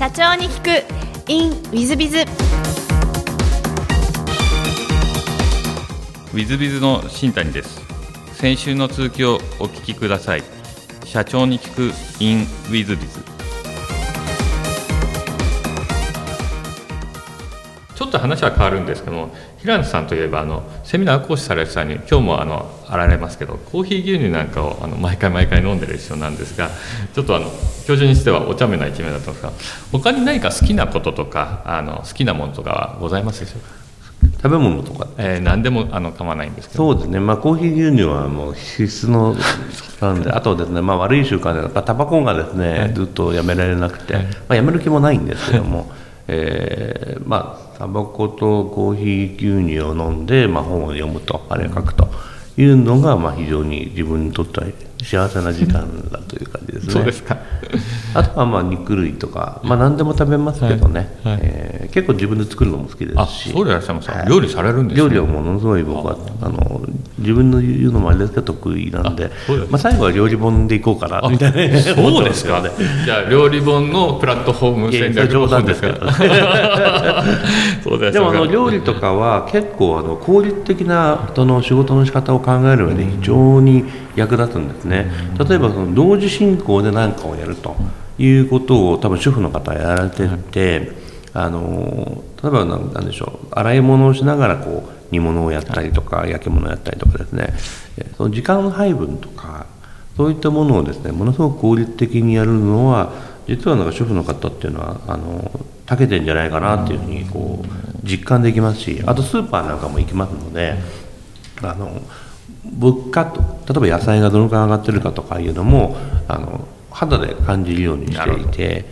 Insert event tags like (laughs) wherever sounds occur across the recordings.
社長に聞く。In ウィズビズウィズビズの新谷です。先週の続きをお聞きください。社長に聞く in ウィズビズちょっと話は変わるんですけども平野さんといえばあのセミナー講師されてたに今日もあのあられますけどコーヒー牛乳なんかをあの毎回毎回飲んでる人なんですがちょっとあの教授にしてはお茶目な一面だったんですが他に何か好きなこととかあの好きなものとかはございますでしょうか？食べ物とか、えー、何でもあの構わないんですけど。そうですね、まあ、コーヒー牛乳はもう必須の (laughs) なんであとですね、まあ、悪い習慣でタバコがですね、はい、ずっとやめられなくて、はい、まあ、やめる気もないんですけども、(laughs) えー、まあタバコとコーヒー牛乳を飲んで、まあ、本を読むとあれを書くというのが、まあ、非常に自分にとっては幸せな時間だという感じですね。そうですかあとはまあ肉類とか、まあ、何でも食べますけどね、はいはい、えー、結構自分で作るのも好きですし。そうでいらっしゃいます、はい、料理されるんです、ね、料理はものすごい僕はあ。の自分の言うのもあれですけど得意なんでまあ、最後は料理本でいこうかなみたいな。そうですか、ね、(laughs) じゃあ料理本のプラットフォーム戦略冗談ですけど。でもあの料理とかは結構あの効率的なその仕事の仕方を考える上で非常に役立つんですね。例えばその同時進行で何かをやるということを多分主婦の方はやられてて、あの例えば何でしょう洗い物をしながらこう煮物をやったりとか、焼き物をやったりとかですね。その時間配分とかそういったものをですねものすごく効率的にやるのは実はなんか主婦の方っていうのはあの長けてんじゃないかなっていうふうにこう実感できますしあとスーパーなんかも行きますのであの物価と例えば野菜がどのくらい上がってるかとかいうのもあの肌で感じるようにしていて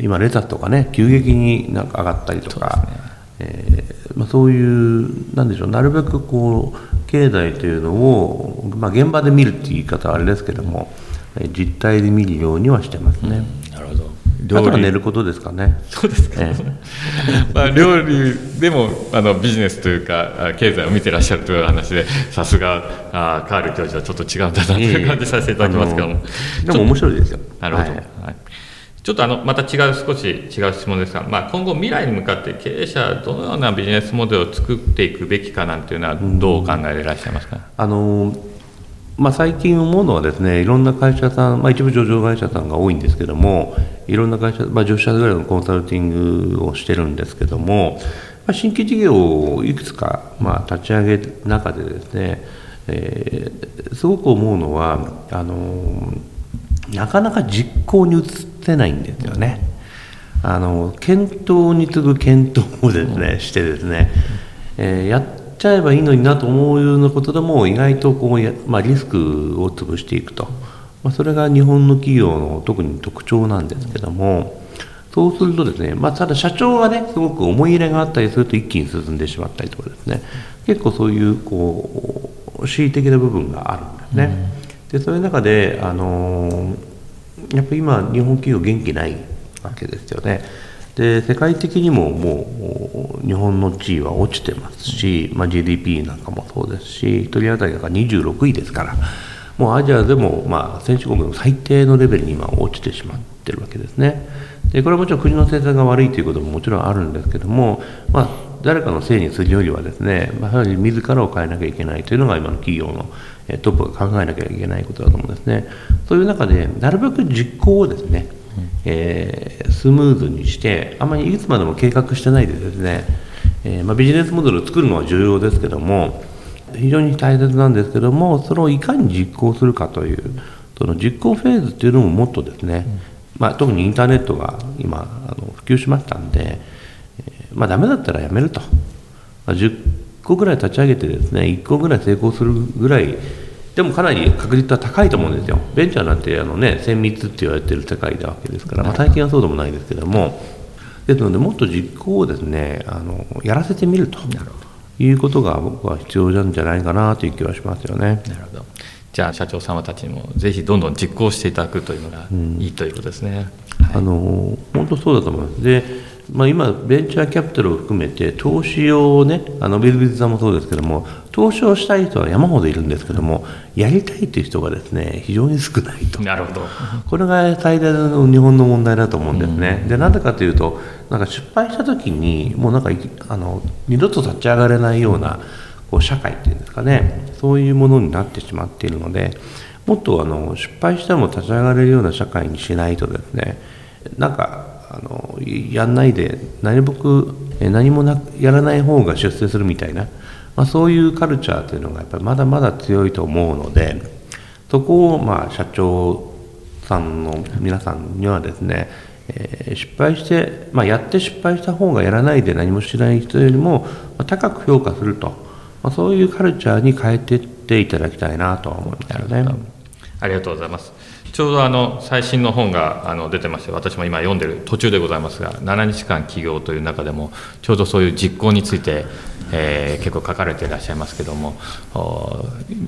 今レタスとかね急激になんか上がったりとかそう、ねえー、まあ、そういうなんでしょうなるべくこう経済というのを、まあ、現場で見るっていう言い方はあれですけども実態で見るようにはしてますね。うん、あとは寝ることですかね。そうですか。ええ、(laughs) まあ料理でもあのビジネスというか経済を見てらっしゃるという話で、さすがあカール教授はちょっと違うんだなという感じさせていただきますけども、えでも面白いですよ。なるほど。はい、はいちょっとあのまた違う少し違う質問ですが、まあ、今後未来に向かって経営者はどのようなビジネスモデルを作っていくべきかなんていうのはどうお考えでいらっしゃいますか、あのまあ、最近思うのはですねいろんな会社さん、まあ、一部上場会社さんが多いんですけどもいろんな会社、まあ、10社ぐらいのコンサルティングをしてるんですけども、まあ、新規事業をいくつか、まあ、立ち上げる中でですね、えー、すごく思うのはあのなかなか実行に移ってないんですよね。あの検討に次ぐ検討をですねしてですね、えー、やっちゃえばいいのになと思うようなことでも意外とこうや、まあ、リスクを潰していくと、まあ、それが日本の企業の特に特徴なんですけどもそうするとですね、まあ、ただ社長がねすごく思い入れがあったりすると一気に進んでしまったりとかですね結構そういうこう恣意的な部分があるんですね。でそういう中であのーやっぱり今日本企業元気ないわけですよねで世界的にももう日本の地位は落ちてますし、まあ、GDP なんかもそうですし1人当たりが26位ですからもうアジアでも、まあ、先進国の最低のレベルに今落ちてしまってるわけですねでこれはもちろん国の政策が悪いということももちろんあるんですけども、まあ、誰かのせいにするよりはですね、まあ、やはり自らを変えなきゃいけないというのが今の企業のトップが考えなきゃいけないことだと思うんですね。そういう中で、なるべく実行をですね、えー、スムーズにして、あまりいつまでも計画してないでですね、えー、まあ、ビジネスモデルを作るのは重要ですけども、非常に大切なんですけども、それをいかに実行するかという、その実行フェーズっていうのももっとですね、まあ、特にインターネットが今あの普及しましたんで、えー、まあ、ダメだったらやめると。まあ、個ぐらい立ち上げてですね1個ぐらい成功するぐらいでもかなり確率は高いと思うんですよ。ベンチャーなんてあのね精密って言われてる世界なわけですから、まあ、最近はそうでもないですけども。ですのでもっと実行をですねあのやらせてみるということが僕は必要なんじゃないかなという気はしますよね。なるほどじゃあ社長様たちにもぜひどんどん実行していただくというのがいいということですね。うんはい、あの本当そうだと思います。でまあ、今、ベンチャーキャピタルを含めて、投資をね、あのビルビズさんもそうですけども、投資をしたい人は山ほどいるんですけども、やりたいという人がですね、非常に少ないと。なるほどこれが最大の日本の問題だと思うんですね。で、なんでかというと、なんか失敗した時に、もうなんかいあの二度と立ち上がれないようなこう社会っていうんですかね、そういうものになってしまっているので、もっとあの失敗しても立ち上がれるような社会にしないとですね、なんかあのやんないで何僕何もなやらない方が出世するみたいな、まあ、そういうカルチャーというのがやっぱりまだまだ強いと思うのでそこをまあ社長さんの皆さんにはですね、えー、失敗して、まあ、やって失敗した方がやらないで何もしない人よりも高く評価すると、まあ、そういうカルチャーに変えていっていただきたいなとは思いますよね。ありがとうございます。ちょうどあの最新の本があの出てまして私も今読んでる途中でございますが7日間起業という中でもちょうどそういう実行について、えー、結構書かれていらっしゃいますけども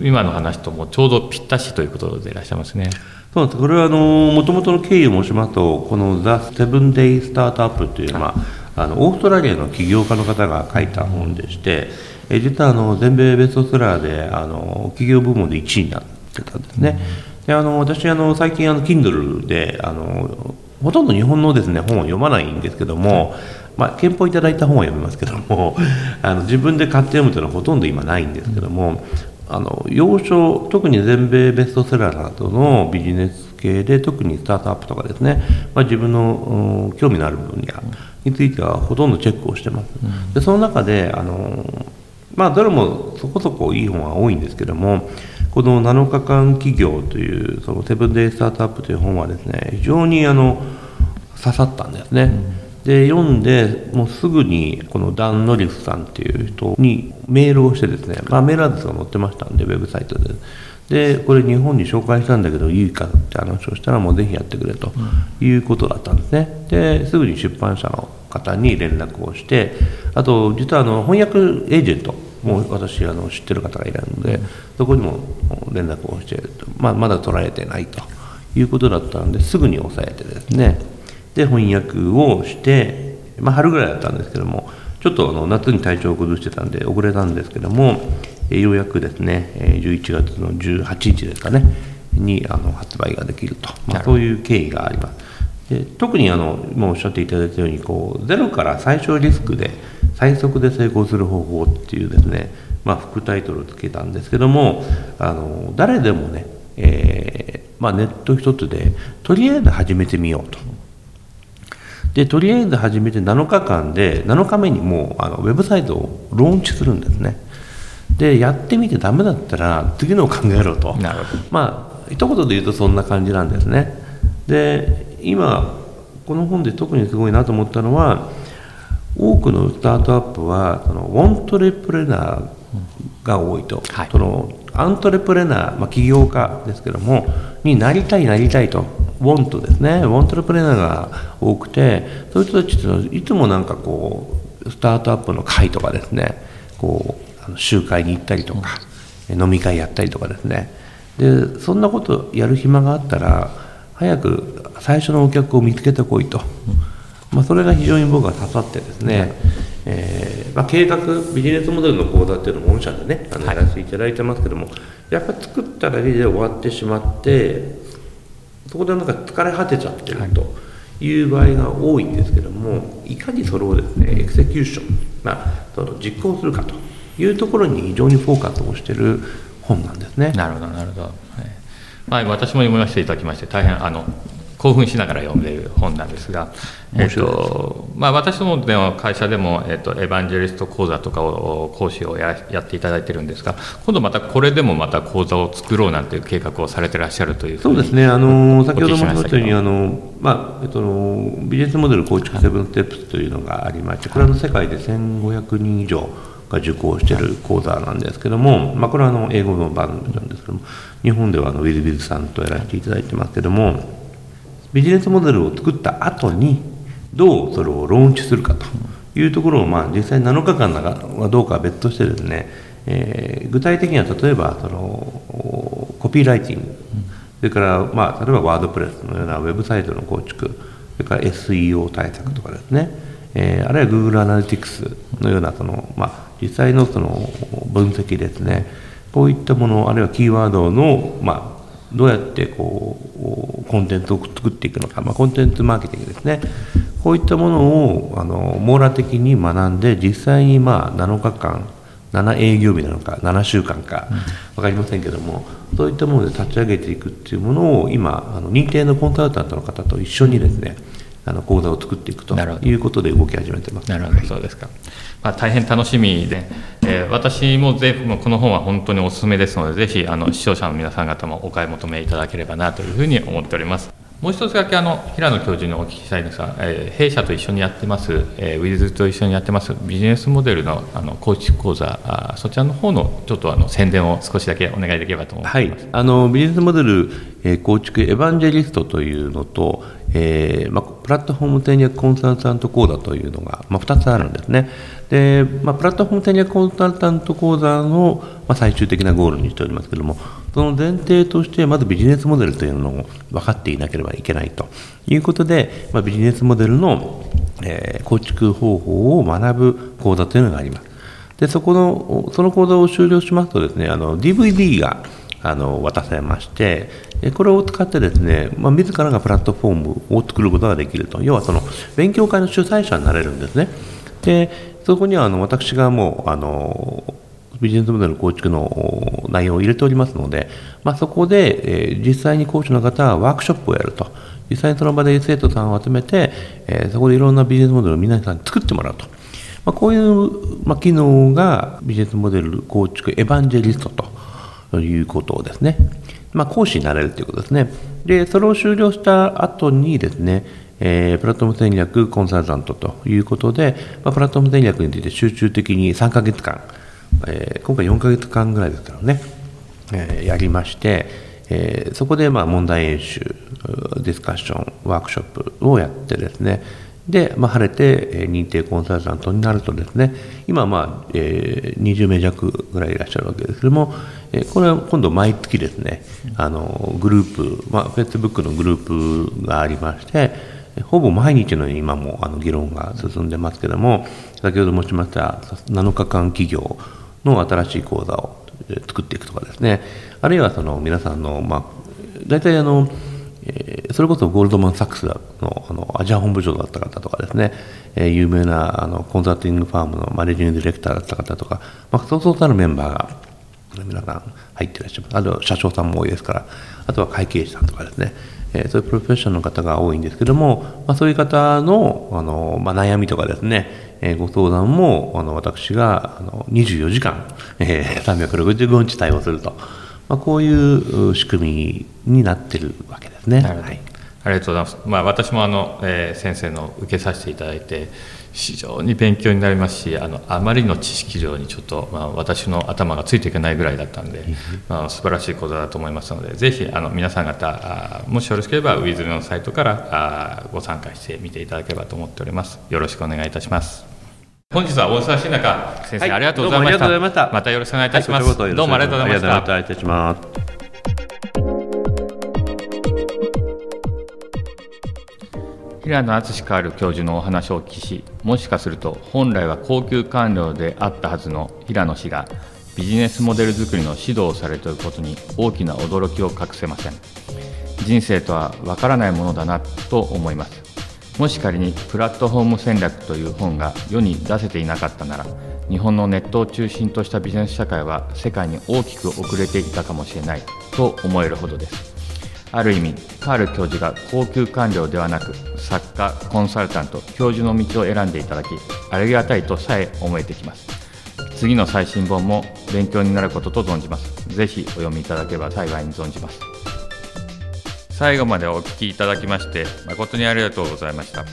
今の話ともちょうどぴったしということでいらっしゃいますね。そうですこれはもともとの経緯を申しますとこの「ザ・セブン・デイ・スタートアップ」という、まあ、あのオーストラリアの起業家の方が書いた本でして、え実はあの全米ベストセラーであの企業部門で1位になってたんですね。うんであの私あの最近あの Kindle であのほとんど日本のですね本を読まないんですけども、まあ、憲法いただいた本は読みますけども (laughs) あの自分で買って読むというのはほとんど今ないんですけどもあの要所特に全米ベストセラーなどのビジネス系で特にスタートアップとかですね、まあ、自分の、興味のある分野についてはほとんどチェックをしてます。でその中であのまあどれもそこそこいい本は多いんですけどもこの7日間企業というそのセブンデイスタートアップという本はですね非常にあの刺さったんですね、うん、で読んでもうすぐにこのダン・ノリスさんっていう人にメールをしてですね、まあ、メールアドレスが載ってましたんでウェブサイトで。でこれ日本に紹介したんだけどいいかって話をしたらもうぜひやってくれということだったんですね。ですぐに出版社の方に連絡をしてあと実はあの翻訳エージェントもう私あの知ってる方がいるので、そこにも連絡をして、まあ、まだ取られてないということだったのですぐに抑えてですね。で翻訳をして、まあ、春ぐらいだったんですけどもちょっとあの夏に体調を崩してたんで遅れたんですけどもようやくですね11月の18日ですかねにあの発売ができると、まあ、そういう経緯があります。で特にあの今おっしゃっていただいたようにこうゼロから最小リスクで最速で成功する方法っていうですね、まあ、副タイトルをつけたんですけどもあの誰でもね、えーまあ、ネット一つでとりあえず始めてみようと。でとりあえず始めて7日間で7日目にもうあのウェブサイトをローンチするんですね。でやってみてダメだったら次のを考えろと。なるほど。まあ一言で言うとそんな感じなんですね。で今この本で特にすごいなと思ったのは多くのスタートアップはそのウォントレプレナーが多いと、はい、そのアントレプレナー、まあ、起業家ですけどもになりたいなりたいとウォントですね。ウォントレプレナーが多くてそういう人たちっていつもなんかこうスタートアップの会とかですね。こうあの集会に行ったりとか、うん、飲み会やったりとかですね。でそんなことやる暇があったら早く最初のお客を見つけてこいと。うんまあ、それが非常に僕は刺さってですね、えーまあ、計画ビジネスモデルの講座っていうのを御社でねあのやらせていただいてますけども、はい、やっぱり作っただけで終わってしまってそこでなんか疲れ果てちゃってるという場合が多いんですけどもいかにそれをですねエクセキューション、まあ、その実行するかというところに非常にフォーカスをしてる本なんですね。なるほどなるほど、はい。まあ、私も読ませていただきまして大変あの興奮しながら読んでいる本なんですが、えっとまあ、私どもの会社でも、えっと、エヴァンジェリスト講座とかを講師をややっていただいてるんですが今度またこれでもまた講座を作ろうなんていう計画をされてらっしゃるというそうですね。あの先ほども言ったようにあの、まあえっと、ビジネスモデル構築セブンステップスというのがありましてこれは世界で1500人以上が受講している講座なんですけども、まあ、これはあの英語の版なんですけども日本ではあのウィル・ビズさんとやらせていただいてますけどもビジネスモデルを作った後にどうそれをローンチするかというところを、まあ、実際7日間はどうかは別としてですね、えー、具体的には例えばそのコピーライティング。それから、まあ、例えばワードプレスのようなウェブサイトの構築。それから SEO 対策とかですね、えーあるいは Google アナリティクスのようなその、まあ、実際のその分析ですね。こういったものあるいはキーワードの、まあ、どうやってこうコンテンツを作っていくのか、まあ、コンテンツマーケティングですね。こういったものをあの網羅的に学んで実際にまあ7日間7営業日なのか7週間か分かりませんけども、そういったもので立ち上げていくっていうものを今あの認定のコンサルタントの方と一緒にですねあの講座を作っていくということで動き始めてます。なるほど、そうですか。まあ、大変楽しみで、えー私もぜもうこの本は本当にお勧めですので、ぜひあの視聴者の皆さん方もお買い求めいただければなというふうに思っております。もう一つだけあの平野教授にお聞きしたいんですが、えー弊社と一緒にやってます、えーウィズと一緒にやってますビジネスモデルのあの構築講座、あそちらの方のちょっとあの宣伝を少しだけお願いできればと思いいます。、あのビジネスモデル、えー構築エヴァンジェリストというのと、えーまあ、プラットフォーム戦略コンサルタント講座というのが、まあ、2つあるんですね。で、まあ、プラットフォーム戦略コンサルタント講座の、まあ、最終的なゴールにしておりますけれども、その前提として、まずビジネスモデルというのを分かっていなければいけないということで、まあ、ビジネスモデルの、えー構築方法を学ぶ講座というのがあります。でそこのその講座を終了しますとですねあの DVD があの渡されましてこれを使ってですね、まあ、自らがプラットフォームを作ることができると。要はその勉強会の主催者になれるんですね。でそこにはあの私がもうあのビジネスモデル構築の内容を入れておりますので、まあ、そこで、えー実際に講師の方はワークショップをやると。実際にその場で生徒さんを集めて、えーそこでいろんなビジネスモデルを皆さんに作ってもらうと。まあ、こういう、まあ、機能がビジネスモデル構築エヴァンジェリストということですね。まあ、講師になれるということですね。で、それを終了した後にですね、えープラットフォーム戦略コンサルタントということで、まあ、プラットフォーム戦略について集中的に3ヶ月間、えー今回4ヶ月間ぐらいですからね、えーやりまして、えーそこでまあ問題演習、ディスカッション、ワークショップをやってですね、で、まあ、晴れて、認定コンサルタントになるとですね、今、まあえー20名弱ぐらいいらっしゃるわけですけども、えーこれは今度毎月ですね、あのグループ、まあ、Facebook のグループがありまして、ほぼ毎日のように今もあの議論が進んでますけども、先ほど申しました7日間企業の新しい講座を作っていくとかですね、あるいはその皆さんの、まあ、大体あの、えーそれこそゴールドマン・サックスのあのアジア本部長だった方とかですね、えー有名なあのコンサルティングファームのマネージングディレクターだった方とか、まあ、そうそうたるメンバーが皆さん入ってらっしゃいます。あとは社長さんも多いですから、あとは会計士さんとかですね、えーそういうプロフェッショナルの方が多いんですけども、まあ、そういう方のあの、まあ、悩みとかですね、えご相談もあの私があの24時間、えー365日対応すると、まあ、こういうう仕組みになってるわけですね。はいありがとうございます。まあ、私もあの、えー先生の受けさせていただいて、非常に勉強になりますし、あのあまりの知識量にちょっと、まあ、私の頭がついていけないぐらいだったんで、まあ、素晴らしいことだと思いますので、ぜひあの皆さん方、あーもしよろしければ、ウィズルのサイトからあーご参加してみていただければと思っております。よろしくお願いいたします。本日はお忙しい中、先生、はいありがとうございました。ましたよろしくお願いいたします。はいどうもありがとうございました。ありがとうございた。します。平野敦カール教授のお話をお聞きしもしかすると本来は高級官僚であったはずの平野氏がビジネスモデル作りの指導をされていることに大きな驚きを隠せません人生とはわからないものだなと思いますもし仮にプラットフォーム戦略という本が世に出せていなかったなら日本のネットを中心としたビジネス社会は世界に大きく遅れていたかもしれないと思えるほどです。ある意味カール教授が高級官僚ではなく作家コンサルタント教授の道を選んでいただきありがたいとさえ思えてきます。次の最新本も勉強になることと存じます。ぜひお読みいただければ幸いに存じます。最後までお聞きいただきまして誠にありがとうございました。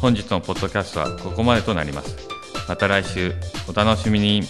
本日のポッドキャストはここまでとなります。また来週お楽しみに。